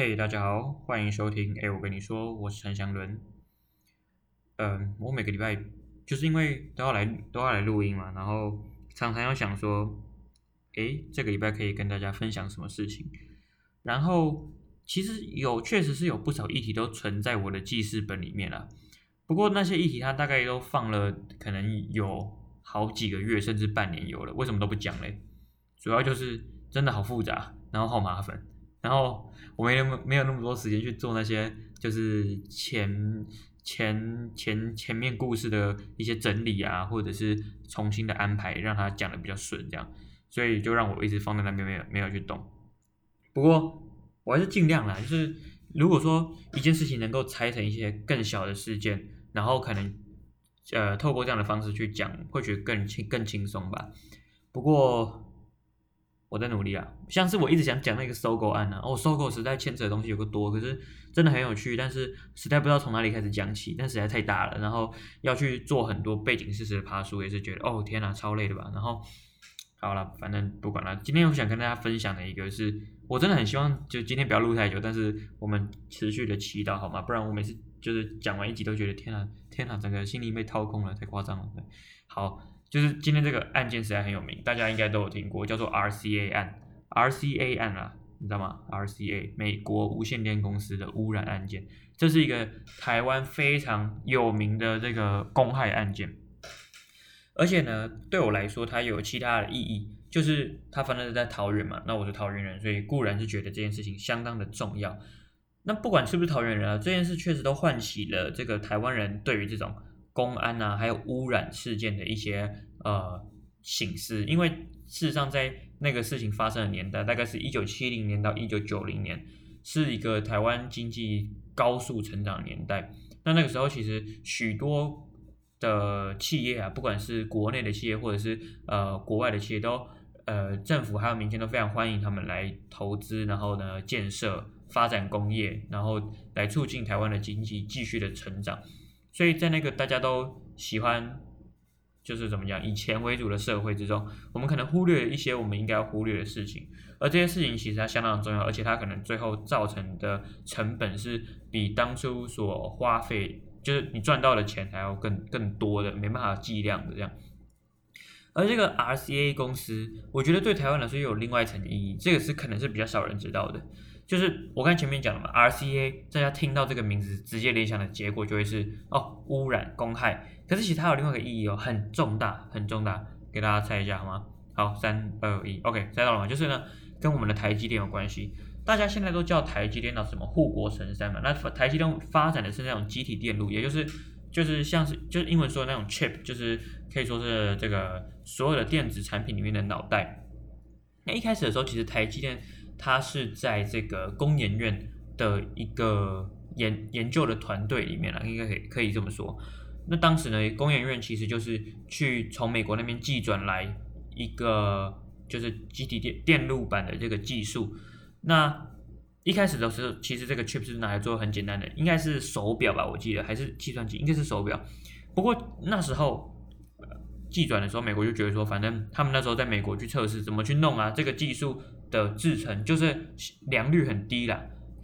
嘿大家好，欢迎收听。哎，我跟你说，我是陈祥伦。嗯，我每个礼拜就是因为都要来都要来录音嘛，然后常常要想说，哎，这个礼拜可以跟大家分享什么事情。然后其实有确实是有不少议题都存在我的记事本里面了。不过那些议题它大概都放了可能有好几个月甚至半年有了，为什么都不讲嘞？主要就是真的好复杂，然后好麻烦。然后我没那么没有那么多时间去做那些就是前前前前面故事的一些整理啊，或者是重新的安排，让他讲的比较顺，这样，所以就让我一直放在那边没有没有去动。不过我还是尽量啦，就是如果说一件事情能够拆成一些更小的事件，然后可能呃透过这样的方式去讲，会觉得更轻更轻松吧。不过。我在努力啊，像是我一直想讲那个搜狗案啊，哦，搜狗实在牵扯的东西有个多，可是真的很有趣，但是实在不知道从哪里开始讲起，但实在太大了，然后要去做很多背景事实的爬书，也是觉得哦天哪，超累的吧。然后好了，反正不管了，今天我想跟大家分享的一个是，我真的很希望就今天不要录太久，但是我们持续的祈祷好吗？不然我每次就是讲完一集都觉得天哪天哪，整个心灵被掏空了，太夸张了。好。就是今天这个案件实在很有名，大家应该都有听过，叫做 RCA 案，RCA 案啊，你知道吗？RCA 美国无线电公司的污染案件，这是一个台湾非常有名的这个公害案件，而且呢，对我来说，它有其他的意义，就是它发生是在桃园嘛，那我是桃园人，所以固然是觉得这件事情相当的重要。那不管是不是桃园人啊，这件事确实都唤起了这个台湾人对于这种。公安啊，还有污染事件的一些呃省思，因为事实上在那个事情发生的年代，大概是一九七零年到一九九零年，是一个台湾经济高速成长年代。那那个时候，其实许多的企业啊，不管是国内的企业，或者是呃国外的企业，都呃政府还有民间都非常欢迎他们来投资，然后呢建设发展工业，然后来促进台湾的经济继续的成长。所以在那个大家都喜欢，就是怎么讲，以钱为主的社会之中，我们可能忽略一些我们应该要忽略的事情，而这些事情其实它相当重要，而且它可能最后造成的成本是比当初所花费，就是你赚到的钱还要更更多的，没办法计量的这样。而这个 RCA 公司，我觉得对台湾来说又有另外一层意义，这个是可能是比较少人知道的。就是我刚前面讲了嘛，RCA，大家听到这个名字，直接联想的结果就会是哦，污染、公害。可是其实它有另外一个意义哦，很重大，很重大，给大家猜一下好吗？好，三二一，OK，猜到了吗？就是呢，跟我们的台积电有关系。大家现在都叫台积电到什么护国神山嘛？那台积电发展的是那种积体电路，也就是就是像是就是英文说的那种 chip，就是可以说是这个所有的电子产品里面的脑袋。那一开始的时候，其实台积电。他是在这个工研院的一个研研究的团队里面了，应该可以可以这么说。那当时呢，工研院其实就是去从美国那边寄转来一个就是集体电电路板的这个技术。那一开始的时候，其实这个 chip 是拿来做很简单的，应该是手表吧，我记得还是计算机，应该是手表。不过那时候寄转的时候，美国就觉得说，反正他们那时候在美国去测试怎么去弄啊，这个技术。的制程就是良率很低啦，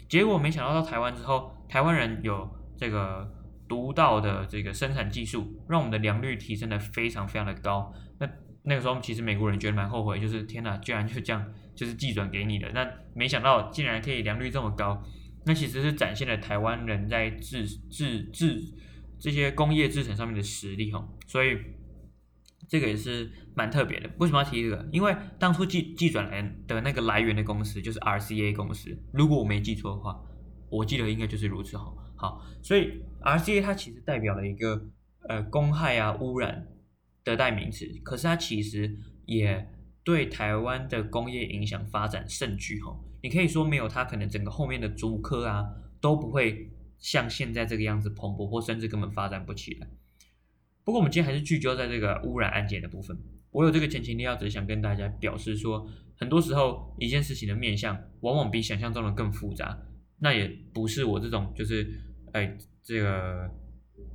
结果没想到到台湾之后，台湾人有这个独到的这个生产技术，让我们的良率提升的非常非常的高。那那个时候其实美国人觉得蛮后悔，就是天哪，居然就这样就是寄转给你的，那没想到竟然可以良率这么高，那其实是展现了台湾人在制制制这些工业制成上面的实力哈，所以。这个也是蛮特别的，为什么要提这个？因为当初寄寄转来的那个来源的公司就是 RCA 公司，如果我没记错的话，我记得应该就是如此哈。好，所以 RCA 它其实代表了一个呃公害啊污染的代名词，可是它其实也对台湾的工业影响发展甚巨哈。你可以说没有它，可能整个后面的竹科啊都不会像现在这个样子蓬勃，或甚至根本发展不起来。不过我们今天还是聚焦在这个污染案件的部分。我有这个前情提要，只是想跟大家表示说，很多时候一件事情的面向往往比想象中的更复杂。那也不是我这种就是哎这个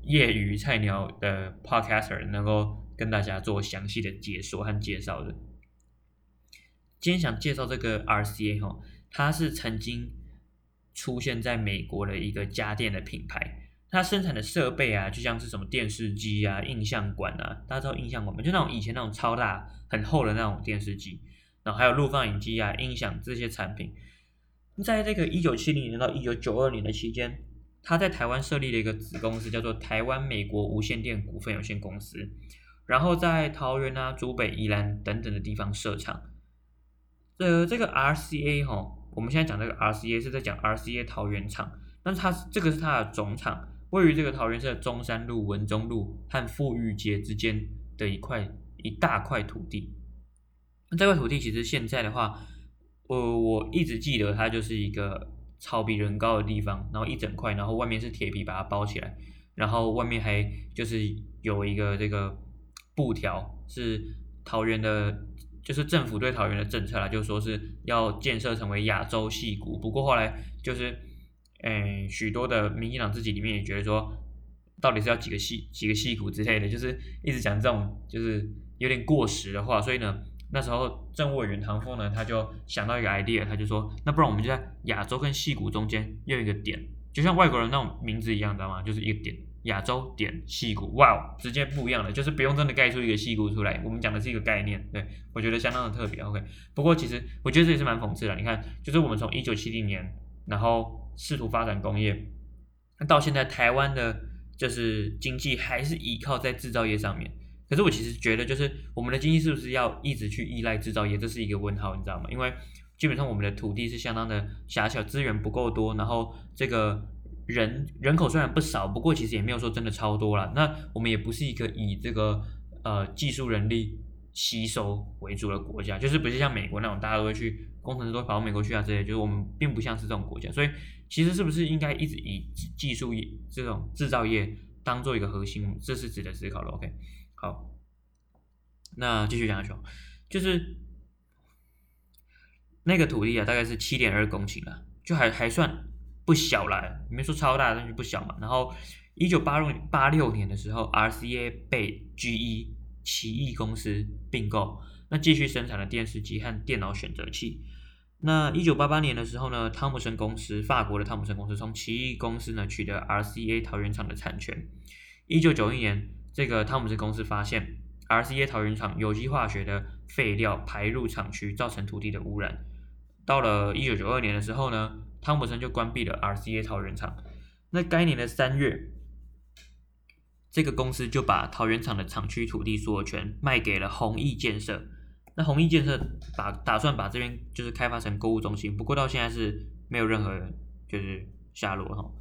业余菜鸟的 podcaster 能够跟大家做详细的解说和介绍的。今天想介绍这个 RCA 哈，它是曾经出现在美国的一个家电的品牌。它生产的设备啊，就像是什么电视机啊、印象馆啊，大家知道印象馆吗？就那种以前那种超大、很厚的那种电视机，然后还有录放影机啊、音响这些产品。在这个一九七零年到一九九二年的期间，他在台湾设立了一个子公司，叫做台湾美国无线电股份有限公司，然后在桃园啊、竹北、宜兰等等的地方设厂。呃，这个 RCA 哈，我们现在讲这个 RCA 是在讲 RCA 桃园厂，但是它这个是它的总厂。位于这个桃园市中山路、文中路和富裕街之间的一块一大块土地。那这块土地其实现在的话，呃，我一直记得它就是一个草比人高的地方，然后一整块，然后外面是铁皮把它包起来，然后外面还就是有一个这个布条，是桃园的，就是政府对桃园的政策啦，就说是要建设成为亚洲戏谷。不过后来就是。诶，许多的民进党自己里面也觉得说，到底是要几个戏几个戏谷之类的，就是一直讲这种就是有点过时的话，所以呢，那时候政务委员唐凤呢，他就想到一个 idea，他就说，那不然我们就在亚洲跟戏谷中间用一个点，就像外国人那种名字一样，知道吗？就是一个点，亚洲点戏谷，哇，直接不一样了，就是不用真的盖出一个戏谷出来，我们讲的是一个概念，对，我觉得相当的特别，OK。不过其实我觉得这也是蛮讽刺的，你看，就是我们从一九七零年，然后。试图发展工业，那到现在台湾的，就是经济还是依靠在制造业上面。可是我其实觉得，就是我们的经济是不是要一直去依赖制造业，这是一个问号，你知道吗？因为基本上我们的土地是相当的狭小，资源不够多，然后这个人人口虽然不少，不过其实也没有说真的超多了。那我们也不是一个以这个呃技术人力吸收为主的国家，就是不是像美国那种大家都会去工程师都跑到美国去啊这些，就是我们并不像是这种国家，所以。其实是不是应该一直以技术业这种制造业当做一个核心？这是值得思考的。OK，好，那继续讲下去，就是那个土地啊，大概是七点二公顷了，就还还算不小了，没说超大，但是不小嘛。然后一九八六八六年的时候，RCA 被 GE 奇异公司并购，那继续生产了电视机和电脑选择器。那一九八八年的时候呢，汤姆森公司，法国的汤姆森公司从奇异公司呢取得 RCA 桃园厂的产权。一九九一年，这个汤姆森公司发现 RCA 桃园厂有机化学的废料排入厂区，造成土地的污染。到了一九九二年的时候呢，汤姆森就关闭了 RCA 桃园厂。那该年的三月，这个公司就把桃园厂的厂区土地所有权卖给了弘毅建设。那弘毅建设把打算把这边就是开发成购物中心，不过到现在是没有任何就是下落哈。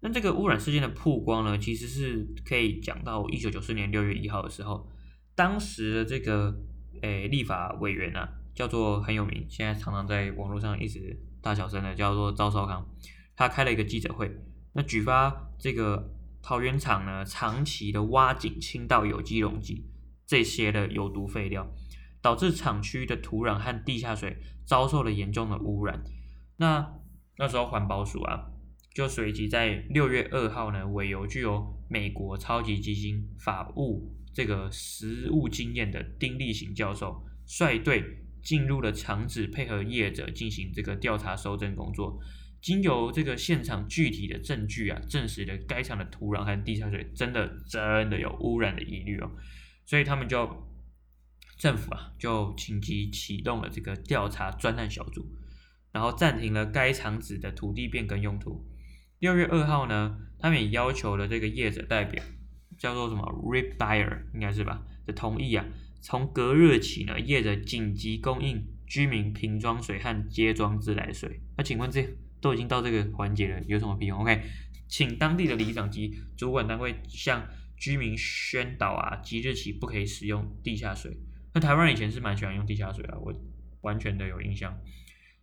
那这个污染事件的曝光呢，其实是可以讲到一九九四年六月一号的时候，当时的这个诶立法委员啊，叫做很有名，现在常常在网络上一直大小声的，叫做赵少康，他开了一个记者会，那举发这个桃园厂呢长期的挖井倾倒有机溶剂。这些的有毒废料，导致厂区的土壤和地下水遭受了严重的污染。那那时候环保署啊，就随即在六月二号呢，委由具有美国超级基金法务这个实务经验的丁力行教授，率队进入了厂址，配合业者进行这个调查收证工作。经由这个现场具体的证据啊，证实了该厂的土壤和地下水真的真的有污染的疑虑哦。所以他们就政府啊，就紧急启动了这个调查专案小组，然后暂停了该厂址的土地变更用途。六月二号呢，他们也要求了这个业者代表，叫做什么 Rip Dyer 应该是吧，的同意啊，从隔日起呢，业者紧急供应居民瓶装水和接装自来水。那请问这都已经到这个环节了，有什么屁用？OK，请当地的里长及主管单位向。居民宣导啊，即日起不可以使用地下水。那台湾人以前是蛮喜欢用地下水啊，我完全的有印象，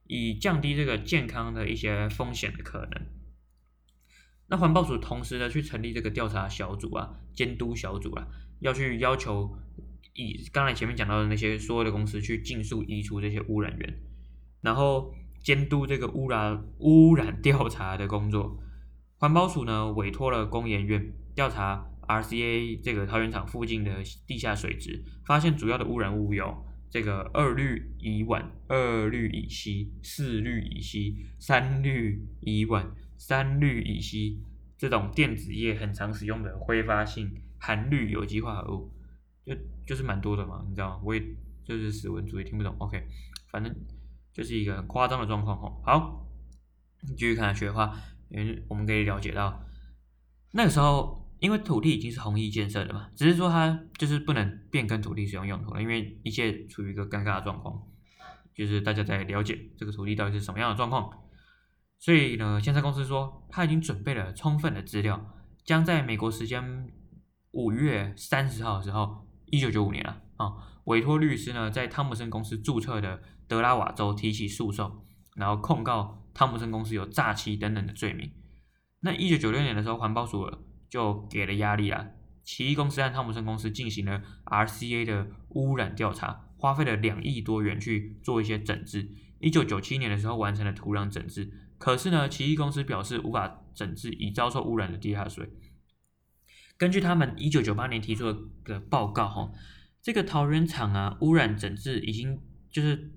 以降低这个健康的一些风险的可能。那环保署同时呢，去成立这个调查小组啊，监督小组啊，要去要求以刚才前面讲到的那些所有的公司去尽速移除这些污染源，然后监督这个污染污染调查的工作。环保署呢，委托了工研院调查。RCA 这个桃园厂附近的地下水质，发现主要的污染物有这个二氯乙烷、二氯乙烯、四氯乙烯、三氯乙烷、三氯乙烯这种电子业很常使用的挥发性含氯有机化合物，就就是蛮多的嘛，你知道吗？我也就是死文组也听不懂，OK，反正就是一个很夸张的状况哈。好，继续看下去的话，因为我们可以了解到那个时候。因为土地已经是弘毅建设的嘛，只是说它就是不能变更土地使用用途了，因为一切处于一个尴尬的状况，就是大家在了解这个土地到底是什么样的状况。所以呢，建设公司说他已经准备了充分的资料，将在美国时间五月三十号的时候，一九九五年了啊，委托律师呢在汤姆森公司注册的德拉瓦州提起诉讼，然后控告汤姆森公司有诈欺等等的罪名。那一九九六年的时候，环保署就给了压力啊！奇异公司和汤姆森公司进行了 RCA 的污染调查，花费了两亿多元去做一些整治。一九九七年的时候完成了土壤整治，可是呢，奇异公司表示无法整治已遭受污染的地下水。根据他们一九九八年提出的报告，哈，这个桃园厂啊，污染整治已经就是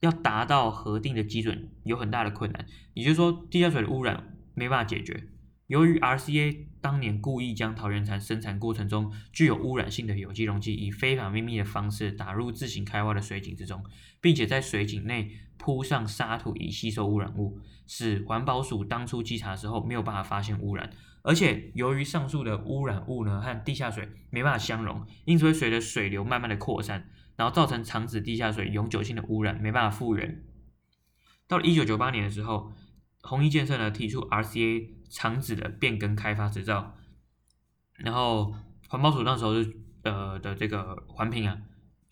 要达到核定的基准，有很大的困难。也就是说，地下水的污染没办法解决。由于 RCA 当年故意将桃园厂生产过程中具有污染性的有机溶剂以非法秘密的方式打入自行开挖的水井之中，并且在水井内铺上沙土以吸收污染物，使环保署当初稽查的时候没有办法发现污染。而且由于上述的污染物呢和地下水没办法相溶，因此会随着水流慢慢的扩散，然后造成厂址地下水永久性的污染，没办法复原。到了一九九八年的时候。弘一建设呢提出 RCA 厂址的变更开发执照，然后环保署那时候就呃的这个环评啊，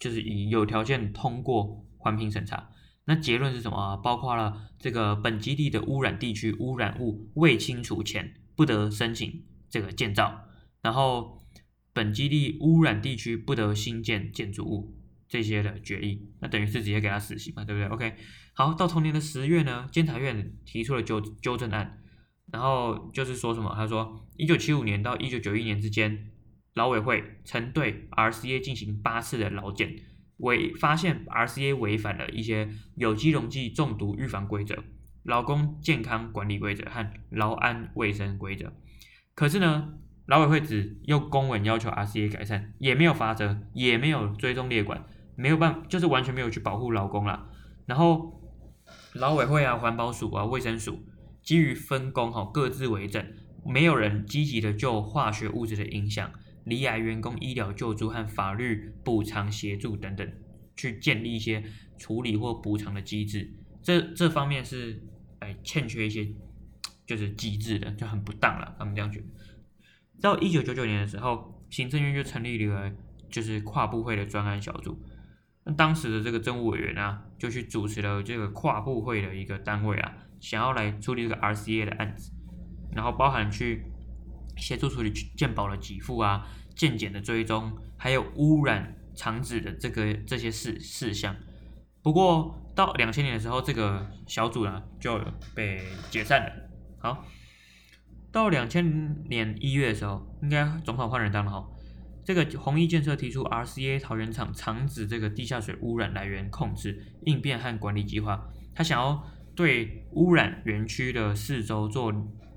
就是以有条件通过环评审查。那结论是什么啊？包括了这个本基地的污染地区污染物未清除前不得申请这个建造，然后本基地污染地区不得新建建筑物。这些的决议，那等于是直接给他死刑嘛，对不对？OK，好，到同年的十月呢，监察院提出了纠纠正案，然后就是说什么？他说，一九七五年到一九九一年之间，劳委会曾对 RCA 进行八次的劳检，违发现 RCA 违反了一些有机溶剂中毒预防规则、劳工健康管理规则和劳安卫生规则。可是呢，劳委会只用公文要求 RCA 改善，也没有罚则，也没有追踪列管。没有办，就是完全没有去保护劳工啦。然后，劳委会啊、环保署啊、卫生署基于分工哈，各自为政，没有人积极的就化学物质的影响、罹癌员工医疗救助和法律补偿协助等等，去建立一些处理或补偿的机制。这这方面是哎欠缺一些就是机制的，就很不当了。他们这样觉得。到一九九九年的时候，行政院就成立了就是跨部会的专案小组。那当时的这个政务委员啊，就去主持了这个跨部会的一个单位啊，想要来处理这个 RCA 的案子，然后包含去协助处理健保的给付啊、健检的追踪，还有污染厂址的这个这些事事项。不过到两千年的时候，这个小组呢就被解散了。好，到两千年一月的时候，应该总统换人当了哈。这个弘毅建设提出 RCA 桃园厂厂址这个地下水污染来源控制应变和管理计划，他想要对污染园区的四周做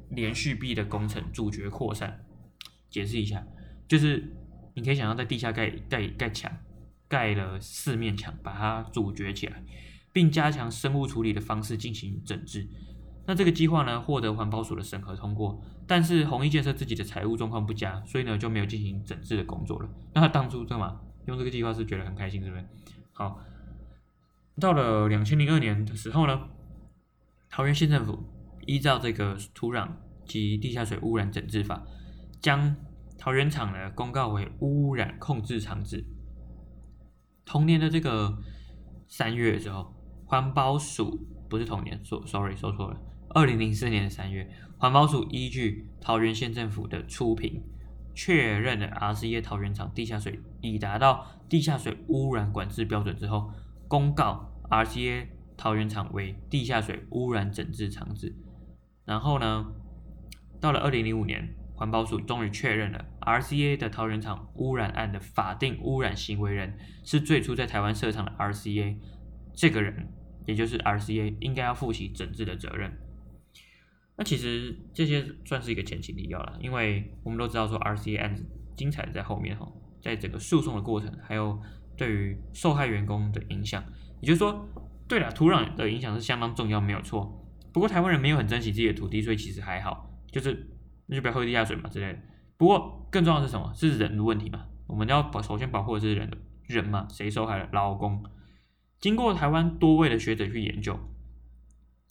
连续壁的工程，阻绝扩散。解释一下，就是你可以想象在地下盖盖盖墙，盖了四面墙，把它阻绝起来，并加强生物处理的方式进行整治。那这个计划呢，获得环保署的审核通过，但是弘毅建设自己的财务状况不佳，所以呢就没有进行整治的工作了。那他当初干嘛用这个计划是觉得很开心，对不对？好，到了两千零二年的时候呢，桃园县政府依照这个土壤及地下水污染整治法，将桃园厂呢公告为污染控制厂址。同年的这个三月的时候，环保署不是同年，说 sorry 说错了。二零零四年的三月，环保署依据桃园县政府的初评，确认了 RCA 桃园厂地下水已达到地下水污染管制标准之后，公告 RCA 桃园厂为地下水污染整治厂址。然后呢，到了二零零五年，环保署终于确认了 RCA 的桃园厂污染案的法定污染行为人是最初在台湾设厂的 RCA，这个人也就是 RCA 应该要负起整治的责任。那其实这些算是一个前情提要了，因为我们都知道说 RCA 案子精彩的在后面哈，在整个诉讼的过程，还有对于受害员工的影响，也就是说，对了，土壤的影响是相当重要，没有错。不过台湾人没有很珍惜自己的土地，所以其实还好，就是那就不要喝地下水嘛之类的。不过更重要是什么？是人的问题嘛？我们要保首先保护的是人的人嘛？谁受害了？劳工。经过台湾多位的学者去研究。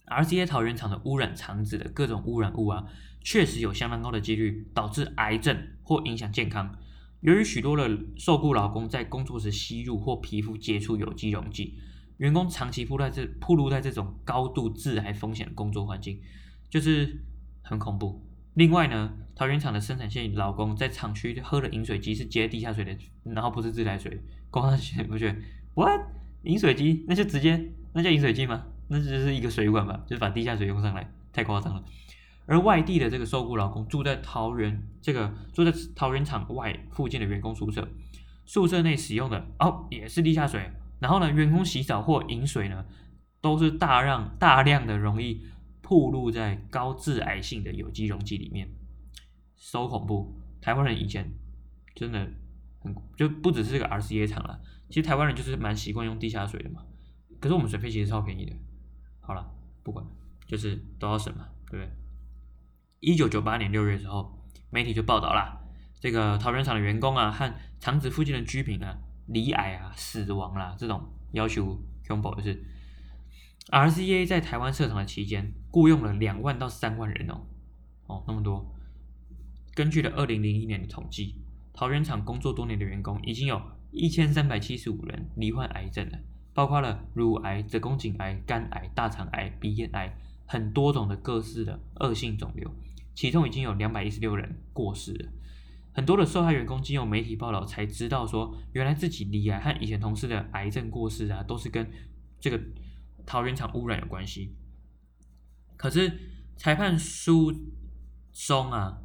RCA 桃园厂的污染厂址的各种污染物啊，确实有相当高的几率导致癌症或影响健康。由于许多的受雇劳工在工作时吸入或皮肤接触有机溶剂，员工长期暴露在这铺露在这种高度致癌风险的工作环境，就是很恐怖。另外呢，桃园厂的生产线劳工在厂区喝的饮水机是接地下水的，然后不是自来水。光他觉不觉？What？饮水机那就直接那叫饮水机吗？那只是一个水管吧，就是把地下水用上来，太夸张了。而外地的这个受雇劳工住在桃园这个住在桃园厂外附近的员工宿舍，宿舍内使用的哦也是地下水。然后呢，员工洗澡或饮水呢，都是大量大量的容易暴露在高致癌性的有机溶剂里面，so 恐怖。台湾人以前真的很就不只是这个 RCA 厂了，其实台湾人就是蛮习惯用地下水的嘛。可是我们水费其实超便宜的。好了，不管，就是都要省嘛，对不对？一九九八年六月的时候，媒体就报道啦，这个桃园厂的员工啊和厂址附近的居民啊，罹癌啊、死亡啦，这种要求恐怖的是，RCA 在台湾设厂的期间，雇佣了两万到三万人哦，哦，那么多。根据了二零零一年的统计，桃园厂工作多年的员工已经有一千三百七十五人罹患癌症了。包括了乳癌、子宫颈癌、肝癌、大肠癌、鼻咽癌，很多种的各式的恶性肿瘤，其中已经有两百一十六人过世了。很多的受害员工经由媒体报道才知道说，原来自己罹癌和以前同事的癌症过世啊，都是跟这个桃园厂污染有关系。可是裁判书中啊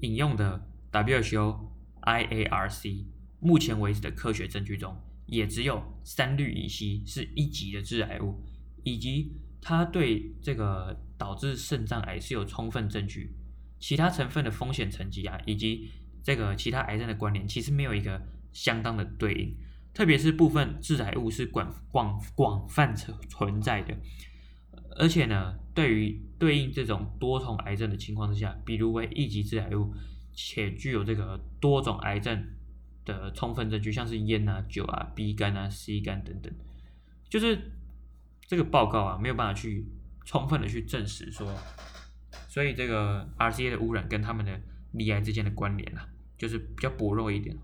引用的 WHO、IARC 目前为止的科学证据中，也只有三氯乙烯是一级的致癌物，以及它对这个导致肾脏癌是有充分证据。其他成分的风险层级啊，以及这个其他癌症的关联，其实没有一个相当的对应。特别是部分致癌物是广广广泛存存在的，而且呢，对于对应这种多重癌症的情况之下，比如为一级致癌物，且具有这个多种癌症。的充分证据，像是烟啊、酒啊、B 肝啊、C 肝等等，就是这个报告啊，没有办法去充分的去证实说，所以这个 RCA 的污染跟他们的罹癌之间的关联啊，就是比较薄弱一点。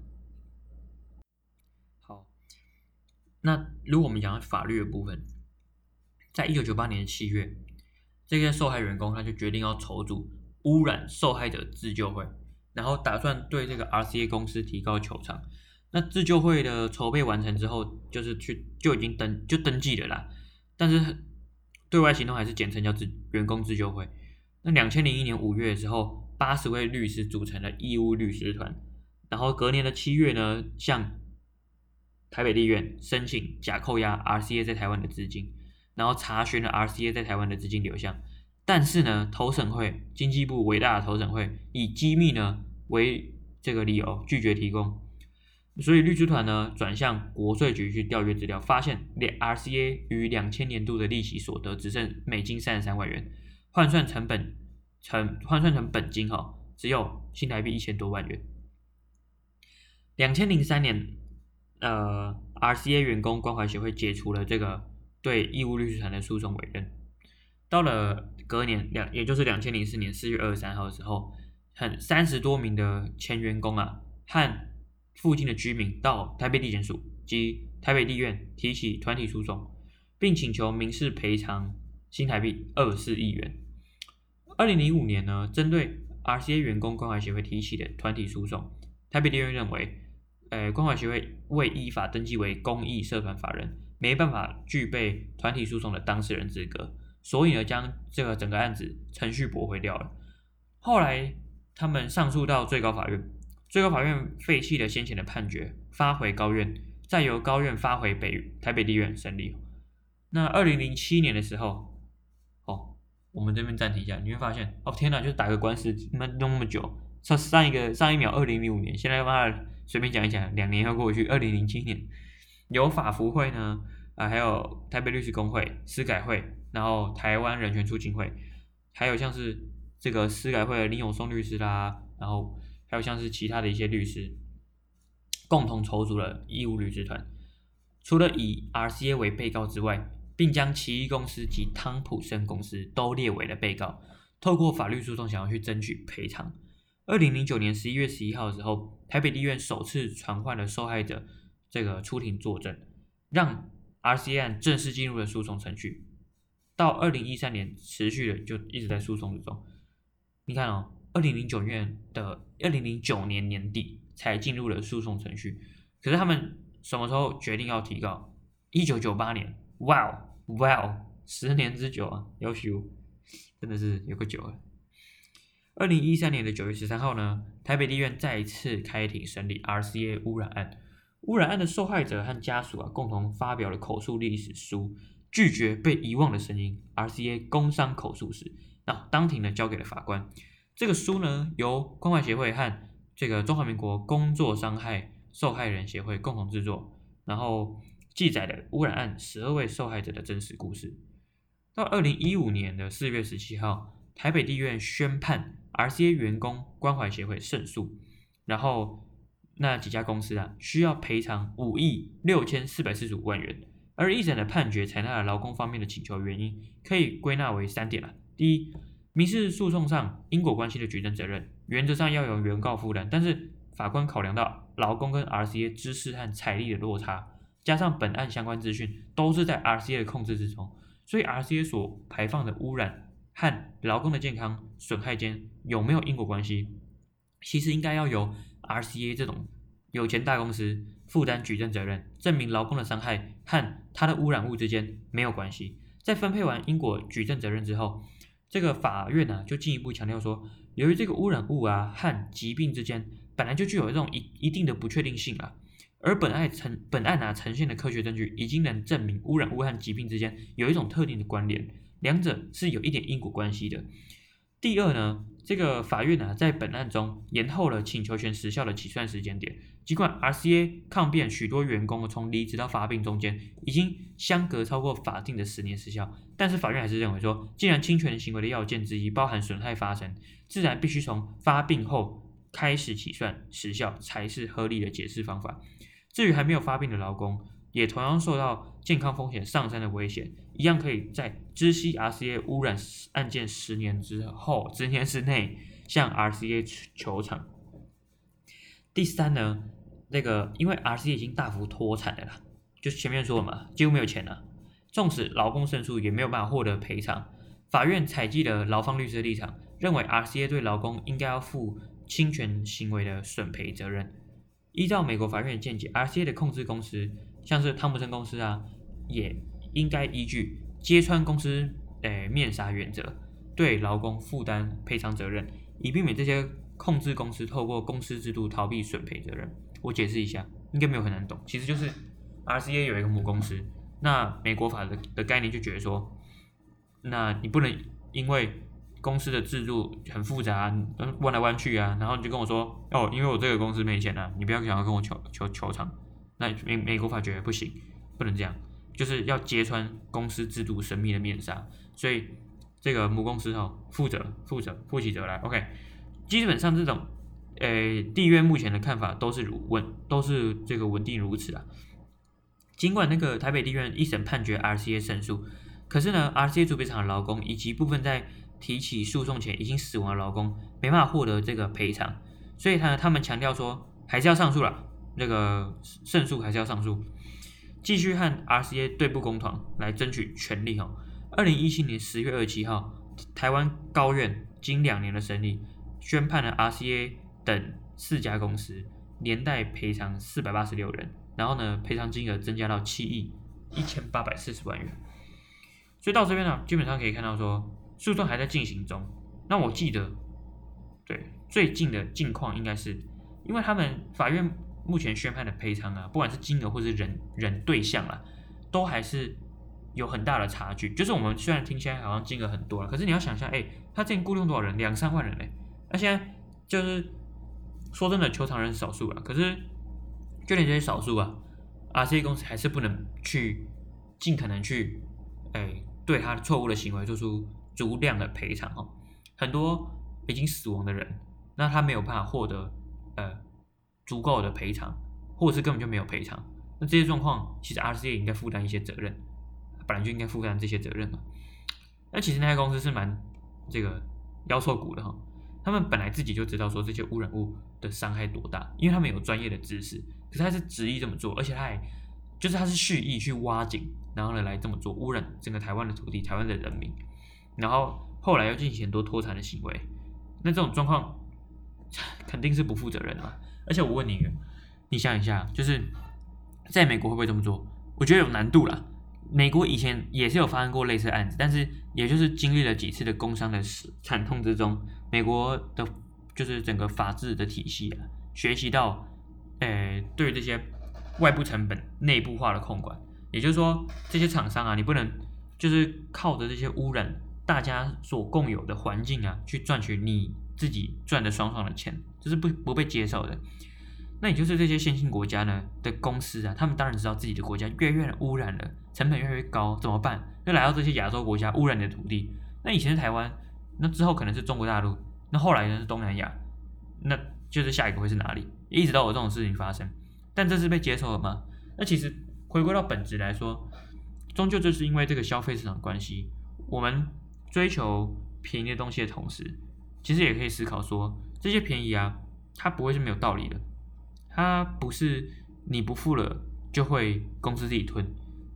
好，那如果我们讲法律的部分，在一九九八年七月，这些受害员工他就决定要筹组污染受害者自救会。然后打算对这个 RCA 公司提高求偿。那自救会的筹备完成之后，就是去就已经登就登记了啦。但是对外行动还是简称叫自员工自救会。那两千零一年五月的时候，八十位律师组成了义务律师团。然后隔年的七月呢，向台北地院申请假扣押 RCA 在台湾的资金，然后查询了 RCA 在台湾的资金流向。但是呢，投审会经济部伟大的投审会以机密呢为这个理由拒绝提供，所以律师团呢转向国税局去调阅资料，发现 RCA 于两千年度的利息所得只剩美金三十三万元，换算成本成换算成本金哈，只有新台币一千多万元。两千零三年，呃，RCA 员工关怀协会解除了这个对义务律师团的诉讼委任，到了。隔年两，也就是两千零四年四月二十三号的时候，很三十多名的前员工啊，和附近的居民到台北地检署及台北地院提起团体诉讼，并请求民事赔偿新台币二十四亿元。二零零五年呢，针对 RCA 员工关怀协会提起的团体诉讼，台北地院认为，呃，关怀协会未依法登记为公益社团法人，没办法具备团体诉讼的当事人资格。所以呢，将这个整个案子程序驳回掉了。后来他们上诉到最高法院，最高法院废弃了先前的判决，发回高院，再由高院发回北台北地院审理。那二零零七年的时候，哦，我们这边暂停一下，你会发现，哦天哪，就打个官司，那那么久，上上一个上一秒二零零五年，现在妈随便讲一讲，两年要过去，二零零七年，有法服会呢，啊，还有台北律师公会、司改会，然后台湾人权促进会，还有像是这个司改会的林永松律师啦，然后还有像是其他的一些律师，共同筹组了义务律师团，除了以 RCA 为被告之外，并将奇异公司及汤普森公司都列为了被告，透过法律诉讼想要去争取赔偿。二零零九年十一月十一号的时候，台北地院首次传唤了受害者这个出庭作证，让 RCA 正式进入了诉讼程序。到二零一三年持续的就一直在诉讼之中。你看哦，二零零九年的二零零九年年底才进入了诉讼程序，可是他们什么时候决定要提高？一九九八年。哇哦，哇哦，十年之久啊，要修，真的是有个久了。二零一三年的九月十三号呢，台北地院再一次开庭审理 RCA 污染案。污染案的受害者和家属啊，共同发表了口述历史书，拒绝被遗忘的声音 RCA 工伤口述史。那当庭呢，交给了法官。这个书呢，由关怀协会和这个中华民国工作伤害受害人协会共同制作，然后。记载了污染案十二位受害者的真实故事。到二零一五年的四月十七号，台北地院宣判 RCA 员工关怀协会胜诉，然后那几家公司啊需要赔偿五亿六千四百四十五万元。而一审的判决采纳了劳工方面的请求，原因可以归纳为三点啊：第一，民事诉讼上因果关系的举证责任，原则上要由原告负担，但是法官考量到劳工跟 RCA 知识和财力的落差。加上本案相关资讯都是在 RCA 的控制之中，所以 RCA 所排放的污染和劳工的健康损害间有没有因果关系？其实应该要由 RCA 这种有钱大公司负担举证责任，证明劳工的伤害和他的污染物之间没有关系。在分配完因果举证责任之后，这个法院呢、就进一步强调说，由于这个污染物啊和疾病之间本来就具有这种一一定的不确定性啊。而本案呈本案啊呈现的科学证据已经能证明污染物和疾病之间有一种特定的关联，两者是有一点因果关系的。第二呢，这个法院呢在本案中延后了请求权时效的起算时间点，尽管 RCA 抗辩许多员工从离职到发病中间已经相隔超过法定的十年时效，但是法院还是认为说，既然侵权行为的要件之一包含损害发生，自然必须从发病后开始起算时效才是合理的解释方法。至于还没有发病的劳工，也同样受到健康风险上升的危险，一样可以在知悉 RCA 污染案件十年之后，十年之内向 RCA 求偿。第三呢，那个因为 RCA 已经大幅脱产了啦，就是前面说了嘛，几乎没有钱了，纵使劳工胜诉也没有办法获得赔偿。法院采计了劳方律师的立场，认为 RCA 对劳工应该要负侵权行为的损赔责任。依照美国法院的见解，RCA 的控制公司，像是汤姆森公司啊，也应该依据揭穿公司诶面纱原则，对劳工负担赔偿责任，以避免这些控制公司透过公司制度逃避损赔责任。我解释一下，应该没有很难懂，其实就是 RCA 有一个母公司，那美国法的的概念就觉得说，那你不能因为公司的制度很复杂，弯来弯去啊，然后你就跟我说，哦，因为我这个公司没钱啊，你不要想要跟我求求求偿。那美美国法觉得不行，不能这样，就是要揭穿公司制度神秘的面纱。所以这个母公司哈，负责负责负起责来。OK，基本上这种，诶，地院目前的看法都是如稳，都是这个稳定如此啊。尽管那个台北地院一审判决 RCA 胜诉，可是呢，RCA 主赔厂的劳工以及部分在提起诉讼前已经死亡的劳工没办法获得这个赔偿，所以他他们强调说还是要上诉了，那个胜诉还是要上诉，继续和 RCA 对簿公堂来争取权利哦。二零一七年十月二十七号，台湾高院经两年的审理，宣判了 RCA 等四家公司连带赔偿四百八十六人，然后呢赔偿金额增加到七亿一千八百四十万元。所以到这边呢，基本上可以看到说。诉讼还在进行中，那我记得，对，最近的境况应该是，因为他们法院目前宣判的赔偿啊，不管是金额或是人人对象啊，都还是有很大的差距。就是我们虽然听起来好像金额很多了，可是你要想象，哎，他之前雇佣多少人？两三万人嘞。那现在就是说真的，球场人少数了，可是就连这些少数啊，R C 公司还是不能去尽可能去，哎，对他错误的行为做出足量的赔偿哦。很多已经死亡的人。那他没有办法获得呃足够的赔偿，或者是根本就没有赔偿。那这些状况，其实 RCA 也应该负担一些责任，本来就应该负担这些责任嘛。那其实那家公司是蛮这个腰错骨的哈，他们本来自己就知道说这些污染物的伤害多大，因为他们有专业的知识，可是他是执意这么做，而且他还就是他是蓄意去挖井，然后呢来这么做污染整个台湾的土地、台湾的人民，然后后来又进行很多脱产的行为，那这种状况。肯定是不负责任的，而且我问你，你想一下，就是在美国会不会这么做？我觉得有难度啦。美国以前也是有发生过类似案子，但是也就是经历了几次的工伤的惨痛之中，美国的就是整个法治的体系啊，学习到，呃，对这些外部成本内部化的控管，也就是说，这些厂商啊，你不能就是靠着这些污染大家所共有的环境啊，去赚取你。自己赚的爽爽的钱，这是不不被接受的。那也就是这些先进国家呢的公司啊，他们当然知道自己的国家越越污染了，成本越来越高，怎么办？就来到这些亚洲国家污染的土地。那以前的台湾，那之后可能是中国大陆，那后来呢是东南亚，那就是下一个会是哪里？一直都有这种事情发生，但这是被接受了吗？那其实回归到本质来说，终究就是因为这个消费市场关系，我们追求便宜的东西的同时。其实也可以思考说，这些便宜啊，它不会是没有道理的，它不是你不付了就会公司自己吞，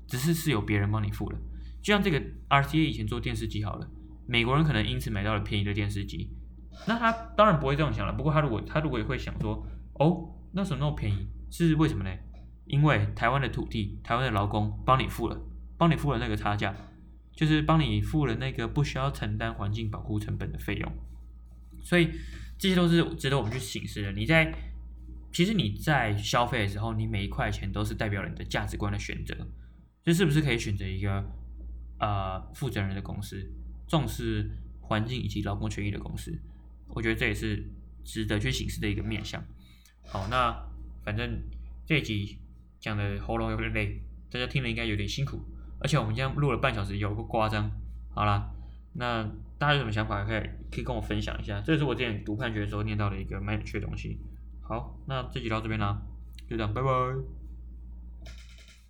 只是是有别人帮你付了。就像这个 RCA 以前做电视机好了，美国人可能因此买到了便宜的电视机，那他当然不会这样想了。不过他如果他如果也会想说，哦，那时候那么便宜是为什么呢？因为台湾的土地、台湾的劳工帮你付了，帮你付了那个差价，就是帮你付了那个不需要承担环境保护成本的费用。所以这些都是值得我们去省思的。你在其实你在消费的时候，你每一块钱都是代表了你的价值观的选择。这是不是可以选择一个呃负责任的公司，重视环境以及劳工权益的公司？我觉得这也是值得去行事的一个面向。好，那反正这一集讲的喉咙有点累，大家听了应该有点辛苦，而且我们这样录了半小时，有个夸张。好啦，那。大家有什么想法可以可以跟我分享一下，这是我之前读判决的时候念到的一个蛮有趣的东西。好，那这集到这边啦，就这样，拜拜。